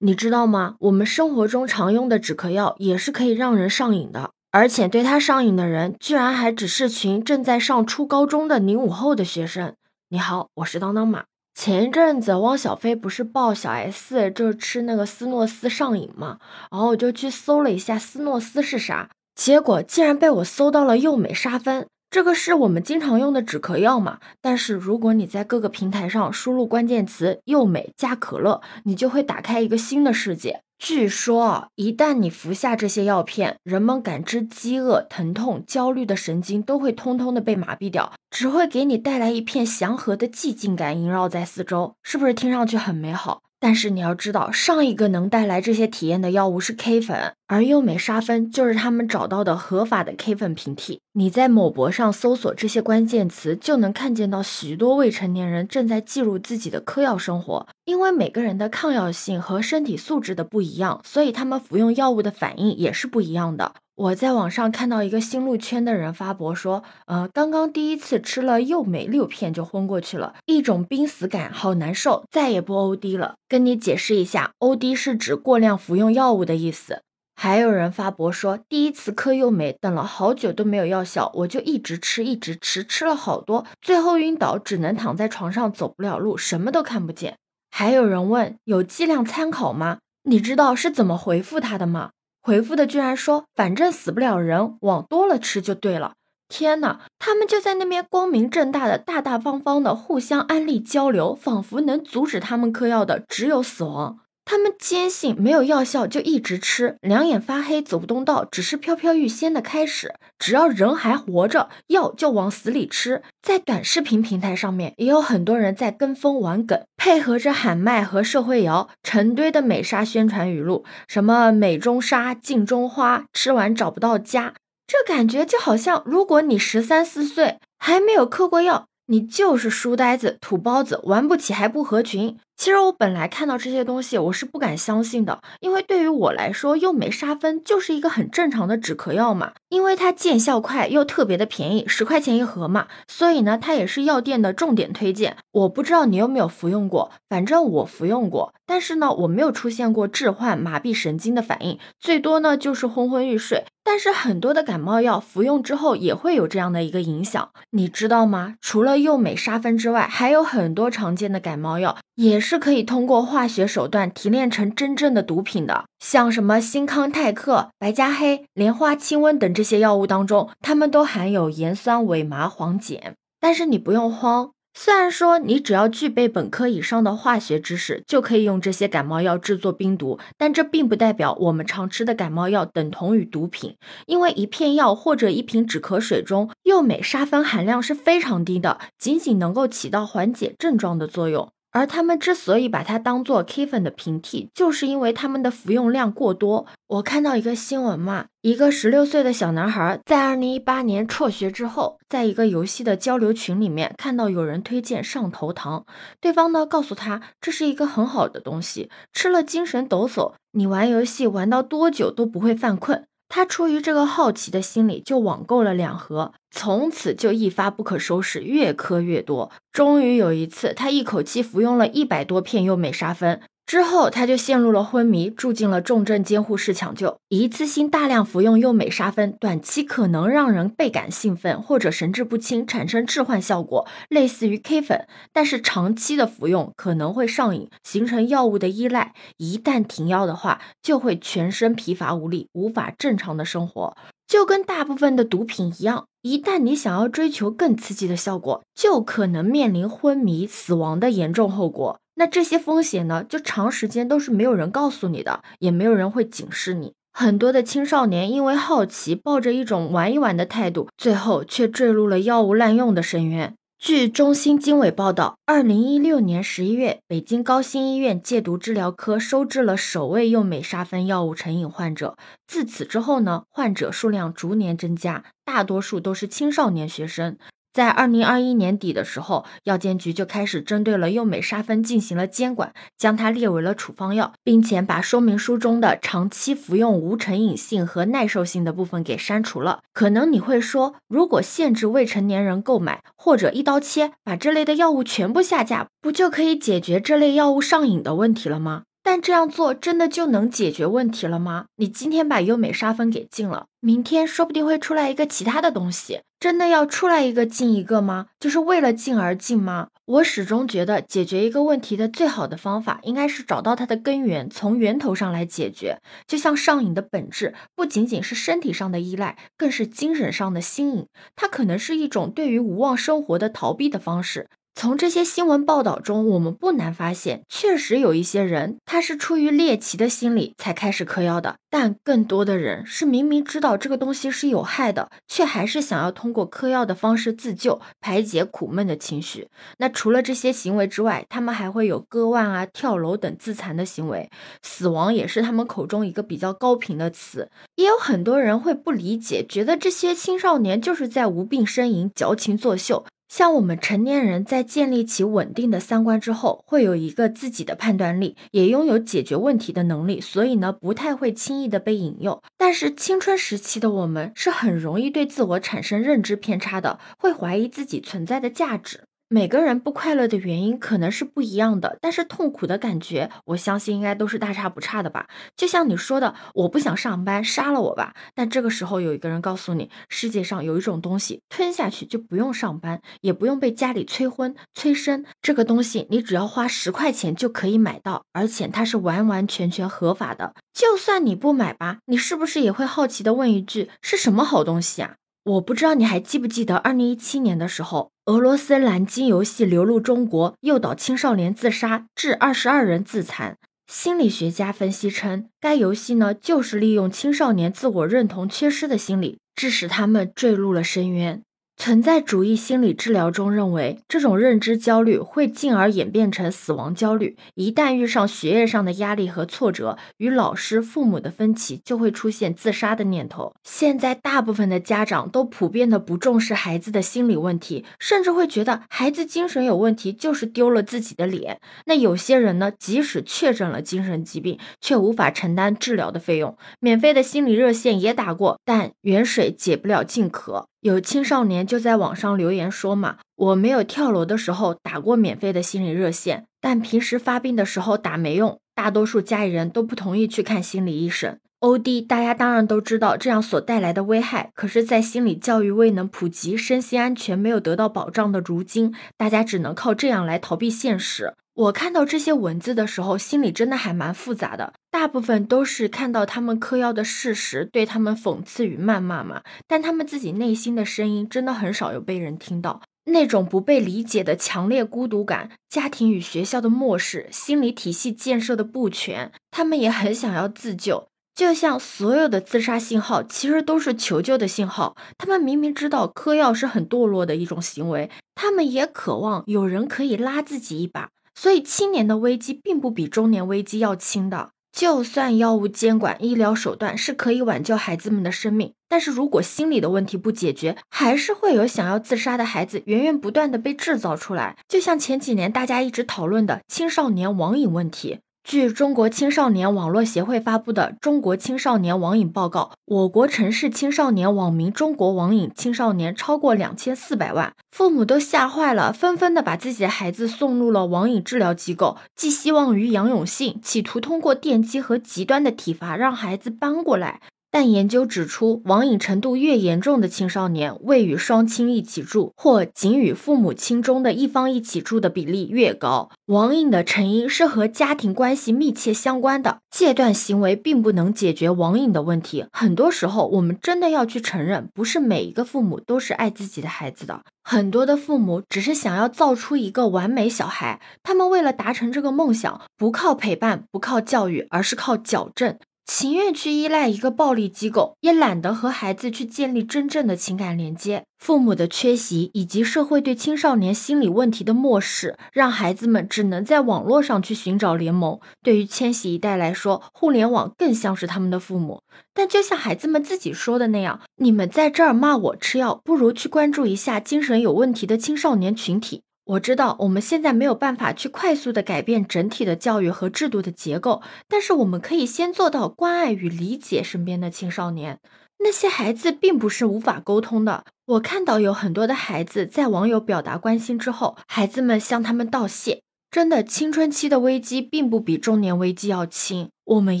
你知道吗？我们生活中常用的止咳药也是可以让人上瘾的，而且对它上瘾的人，居然还只是群正在上初高中的零五后的学生。你好，我是当当马。前一阵子汪小菲不是抱小 S 就吃那个斯诺斯上瘾吗？然后我就去搜了一下斯诺斯是啥，结果竟然被我搜到了右美沙芬。这个是我们经常用的止咳药嘛？但是如果你在各个平台上输入关键词“幼美加可乐”，你就会打开一个新的世界。据说啊，一旦你服下这些药片，人们感知饥饿、疼痛、焦虑的神经都会通通的被麻痹掉，只会给你带来一片祥和的寂静感萦绕在四周。是不是听上去很美好？但是你要知道，上一个能带来这些体验的药物是 K 粉，而优美沙芬就是他们找到的合法的 K 粉平替。你在某博上搜索这些关键词，就能看见到许多未成年人正在记录自己的嗑药生活。因为每个人的抗药性和身体素质的不一样，所以他们服用药物的反应也是不一样的。我在网上看到一个心路圈的人发博说，呃，刚刚第一次吃了幼美六片就昏过去了，一种濒死感，好难受，再也不 OD 了。跟你解释一下，OD 是指过量服用药物的意思。还有人发博说，第一次嗑幼美，等了好久都没有药效，我就一直吃，一直吃，吃了好多，最后晕倒，只能躺在床上，走不了路，什么都看不见。还有人问，有剂量参考吗？你知道是怎么回复他的吗？回复的居然说，反正死不了人，往多了吃就对了。天呐，他们就在那边光明正大的、大大方方的互相安利交流，仿佛能阻止他们嗑药的只有死亡。他们坚信没有药效就一直吃，两眼发黑走不动道，只是飘飘欲仙的开始。只要人还活着，药就往死里吃。在短视频平台上面，也有很多人在跟风玩梗，配合着喊麦和社会摇，成堆的美沙宣传语录，什么美中沙、镜中花，吃完找不到家。这感觉就好像，如果你十三四岁还没有嗑过药，你就是书呆子、土包子，玩不起还不合群。其实我本来看到这些东西，我是不敢相信的，因为对于我来说，右美沙芬就是一个很正常的止咳药嘛，因为它见效快又特别的便宜，十块钱一盒嘛，所以呢，它也是药店的重点推荐。我不知道你有没有服用过，反正我服用过，但是呢，我没有出现过置换、麻痹神经的反应，最多呢就是昏昏欲睡。但是很多的感冒药服用之后也会有这样的一个影响，你知道吗？除了右美沙芬之外，还有很多常见的感冒药也是是可以通过化学手段提炼成真正的毒品的，像什么新康泰克、白加黑、莲花清瘟等这些药物当中，它们都含有盐酸伪麻黄碱。但是你不用慌。虽然说你只要具备本科以上的化学知识，就可以用这些感冒药制作冰毒，但这并不代表我们常吃的感冒药等同于毒品，因为一片药或者一瓶止咳水中右美沙芬含量是非常低的，仅仅能够起到缓解症状的作用。而他们之所以把它当做 K 粉的平替，就是因为他们的服用量过多。我看到一个新闻嘛，一个十六岁的小男孩在二零一八年辍学之后，在一个游戏的交流群里面看到有人推荐上头糖，对方呢告诉他这是一个很好的东西，吃了精神抖擞，你玩游戏玩到多久都不会犯困。他出于这个好奇的心理，就网购了两盒，从此就一发不可收拾，越磕越多。终于有一次，他一口气服用了一百多片优美沙芬。之后，他就陷入了昏迷，住进了重症监护室抢救。一次性大量服用右美沙芬，短期可能让人倍感兴奋或者神志不清，产生致幻效果，类似于 K 粉。但是长期的服用可能会上瘾，形成药物的依赖。一旦停药的话，就会全身疲乏无力，无法正常的生活。就跟大部分的毒品一样，一旦你想要追求更刺激的效果，就可能面临昏迷、死亡的严重后果。那这些风险呢，就长时间都是没有人告诉你的，也没有人会警示你。很多的青少年因为好奇，抱着一种玩一玩的态度，最后却坠入了药物滥用的深渊。据中新经纬报道，二零一六年十一月，北京高新医院戒毒治疗科收治了首位用美沙芬药物成瘾患者。自此之后呢，患者数量逐年增加，大多数都是青少年学生。在二零二一年底的时候，药监局就开始针对了右美沙芬进行了监管，将它列为了处方药，并且把说明书中的长期服用无成瘾性和耐受性的部分给删除了。可能你会说，如果限制未成年人购买，或者一刀切把这类的药物全部下架，不就可以解决这类药物上瘾的问题了吗？但这样做真的就能解决问题了吗？你今天把优美沙芬给禁了，明天说不定会出来一个其他的东西，真的要出来一个禁一个吗？就是为了禁而禁吗？我始终觉得解决一个问题的最好的方法，应该是找到它的根源，从源头上来解决。就像上瘾的本质，不仅仅是身体上的依赖，更是精神上的新瘾。它可能是一种对于无望生活的逃避的方式。从这些新闻报道中，我们不难发现，确实有一些人，他是出于猎奇的心理才开始嗑药的。但更多的人是明明知道这个东西是有害的，却还是想要通过嗑药的方式自救，排解苦闷的情绪。那除了这些行为之外，他们还会有割腕啊、跳楼等自残的行为。死亡也是他们口中一个比较高频的词。也有很多人会不理解，觉得这些青少年就是在无病呻吟、矫情作秀。像我们成年人在建立起稳定的三观之后，会有一个自己的判断力，也拥有解决问题的能力，所以呢，不太会轻易的被引诱。但是青春时期的我们是很容易对自我产生认知偏差的，会怀疑自己存在的价值。每个人不快乐的原因可能是不一样的，但是痛苦的感觉，我相信应该都是大差不差的吧。就像你说的，我不想上班，杀了我吧。但这个时候有一个人告诉你，世界上有一种东西，吞下去就不用上班，也不用被家里催婚催生。这个东西你只要花十块钱就可以买到，而且它是完完全全合法的。就算你不买吧，你是不是也会好奇的问一句，是什么好东西啊？我不知道你还记不记得，二零一七年的时候，俄罗斯蓝鲸游戏流入中国，诱导青少年自杀，致二十二人自残。心理学家分析称，该游戏呢，就是利用青少年自我认同缺失的心理，致使他们坠入了深渊。存在主义心理治疗中认为，这种认知焦虑会进而演变成死亡焦虑。一旦遇上学业上的压力和挫折，与老师、父母的分歧，就会出现自杀的念头。现在大部分的家长都普遍的不重视孩子的心理问题，甚至会觉得孩子精神有问题就是丢了自己的脸。那有些人呢，即使确诊了精神疾病，却无法承担治疗的费用，免费的心理热线也打过，但远水解不了近渴。有青少年就在网上留言说嘛，我没有跳楼的时候打过免费的心理热线，但平时发病的时候打没用，大多数家里人都不同意去看心理医生。OD 大家当然都知道这样所带来的危害，可是，在心理教育未能普及、身心安全没有得到保障的如今，大家只能靠这样来逃避现实。我看到这些文字的时候，心里真的还蛮复杂的。大部分都是看到他们嗑药的事实，对他们讽刺与谩骂嘛。但他们自己内心的声音，真的很少有被人听到。那种不被理解的强烈孤独感，家庭与学校的漠视，心理体系建设的不全，他们也很想要自救。就像所有的自杀信号，其实都是求救的信号。他们明明知道嗑药是很堕落的一种行为，他们也渴望有人可以拉自己一把。所以，青年的危机并不比中年危机要轻的。就算药物监管、医疗手段是可以挽救孩子们的生命，但是如果心理的问题不解决，还是会有想要自杀的孩子源源不断的被制造出来。就像前几年大家一直讨论的青少年网瘾问题。据中国青少年网络协会发布的《中国青少年网瘾报告》，我国城市青少年网民中国网瘾青少年超过两千四百万，父母都吓坏了，纷纷的把自己的孩子送入了网瘾治疗机构，寄希望于杨永信，企图通过电击和极端的体罚让孩子搬过来。但研究指出，网瘾程度越严重的青少年，未与双亲一起住或仅与父母亲中的一方一起住的比例越高。网瘾的成因是和家庭关系密切相关的，戒断行为并不能解决网瘾的问题。很多时候，我们真的要去承认，不是每一个父母都是爱自己的孩子的，很多的父母只是想要造出一个完美小孩，他们为了达成这个梦想，不靠陪伴，不靠教育，而是靠矫正。情愿去依赖一个暴力机构，也懒得和孩子去建立真正的情感连接。父母的缺席以及社会对青少年心理问题的漠视，让孩子们只能在网络上去寻找联盟。对于千禧一代来说，互联网更像是他们的父母。但就像孩子们自己说的那样，你们在这儿骂我吃药，不如去关注一下精神有问题的青少年群体。我知道我们现在没有办法去快速的改变整体的教育和制度的结构，但是我们可以先做到关爱与理解身边的青少年。那些孩子并不是无法沟通的。我看到有很多的孩子在网友表达关心之后，孩子们向他们道谢。真的，青春期的危机并不比中年危机要轻，我们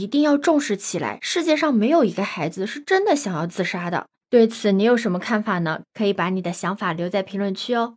一定要重视起来。世界上没有一个孩子是真的想要自杀的。对此，你有什么看法呢？可以把你的想法留在评论区哦。